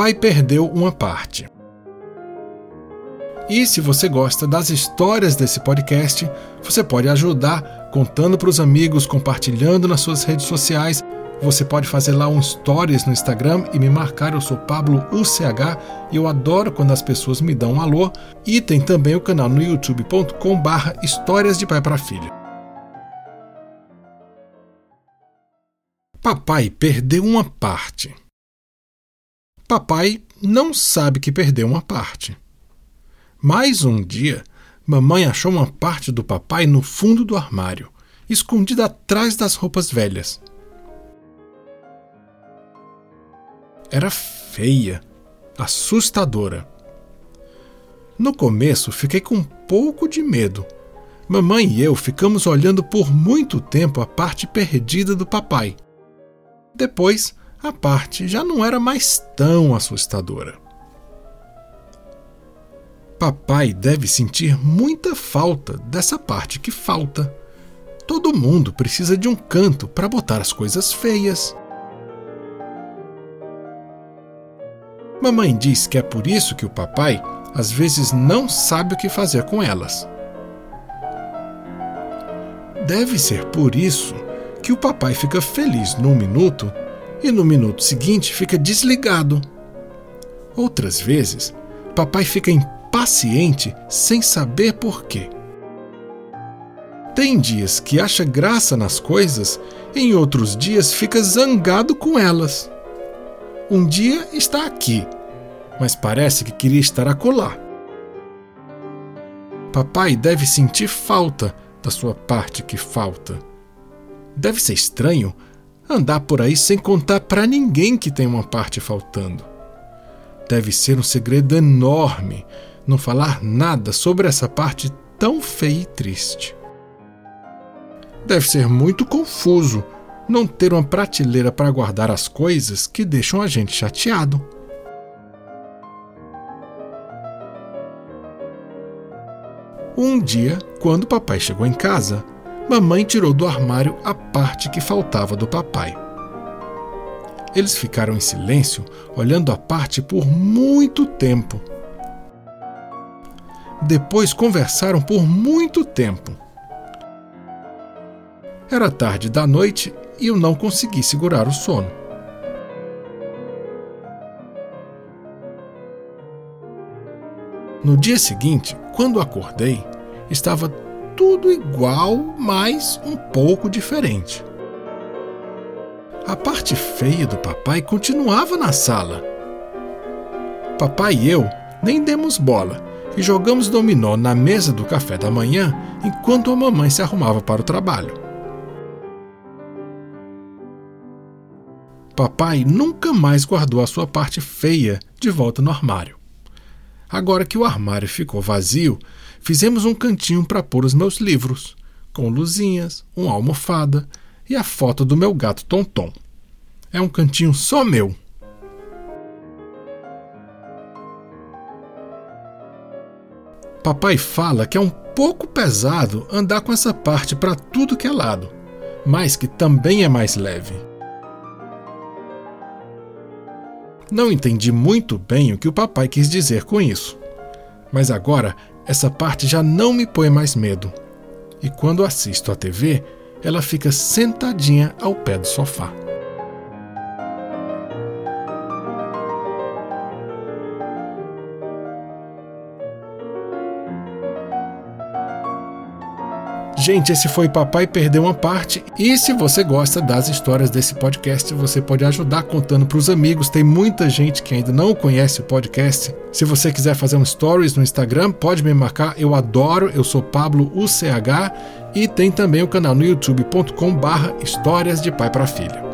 Papai perdeu uma parte. E se você gosta das histórias desse podcast, você pode ajudar contando para os amigos, compartilhando nas suas redes sociais. Você pode fazer lá um stories no Instagram e me marcar. Eu sou Pablo UCH e eu adoro quando as pessoas me dão um alô. E tem também o canal no youtube.com/barra Histórias de Pai para Filho. Papai perdeu uma parte. Papai não sabe que perdeu uma parte. Mais um dia, mamãe achou uma parte do papai no fundo do armário, escondida atrás das roupas velhas. Era feia, assustadora. No começo, fiquei com um pouco de medo. Mamãe e eu ficamos olhando por muito tempo a parte perdida do papai. Depois, a parte já não era mais tão assustadora. Papai deve sentir muita falta dessa parte que falta. Todo mundo precisa de um canto para botar as coisas feias. Mamãe diz que é por isso que o papai às vezes não sabe o que fazer com elas. Deve ser por isso que o papai fica feliz num minuto e no minuto seguinte fica desligado. Outras vezes, papai fica em paciente sem saber por quê. Tem dias que acha graça nas coisas, em outros dias fica zangado com elas. Um dia está aqui, mas parece que queria estar acolá. Papai deve sentir falta da sua parte que falta. Deve ser estranho andar por aí sem contar para ninguém que tem uma parte faltando. Deve ser um segredo enorme não falar nada sobre essa parte tão feia e triste. Deve ser muito confuso não ter uma prateleira para guardar as coisas que deixam a gente chateado. Um dia, quando papai chegou em casa, mamãe tirou do armário a parte que faltava do papai. Eles ficaram em silêncio, olhando a parte por muito tempo depois conversaram por muito tempo. Era tarde da noite e eu não consegui segurar o sono. No dia seguinte, quando acordei, estava tudo igual, mas um pouco diferente. A parte feia do papai continuava na sala. Papai e eu nem demos bola e jogamos dominó na mesa do café da manhã enquanto a mamãe se arrumava para o trabalho. Papai nunca mais guardou a sua parte feia de volta no armário. Agora que o armário ficou vazio, fizemos um cantinho para pôr os meus livros, com luzinhas, uma almofada e a foto do meu gato Tonton. É um cantinho só meu. Papai fala que é um pouco pesado andar com essa parte para tudo que é lado, mas que também é mais leve. Não entendi muito bem o que o papai quis dizer com isso, mas agora essa parte já não me põe mais medo. E quando assisto a TV, ela fica sentadinha ao pé do sofá. Gente, esse foi Papai Perdeu uma Parte. E se você gosta das histórias desse podcast, você pode ajudar contando para os amigos. Tem muita gente que ainda não conhece o podcast. Se você quiser fazer um stories no Instagram, pode me marcar. Eu adoro, eu sou Pablo UCH. E tem também o canal no youtube.com/barra Histórias de Pai para Filha.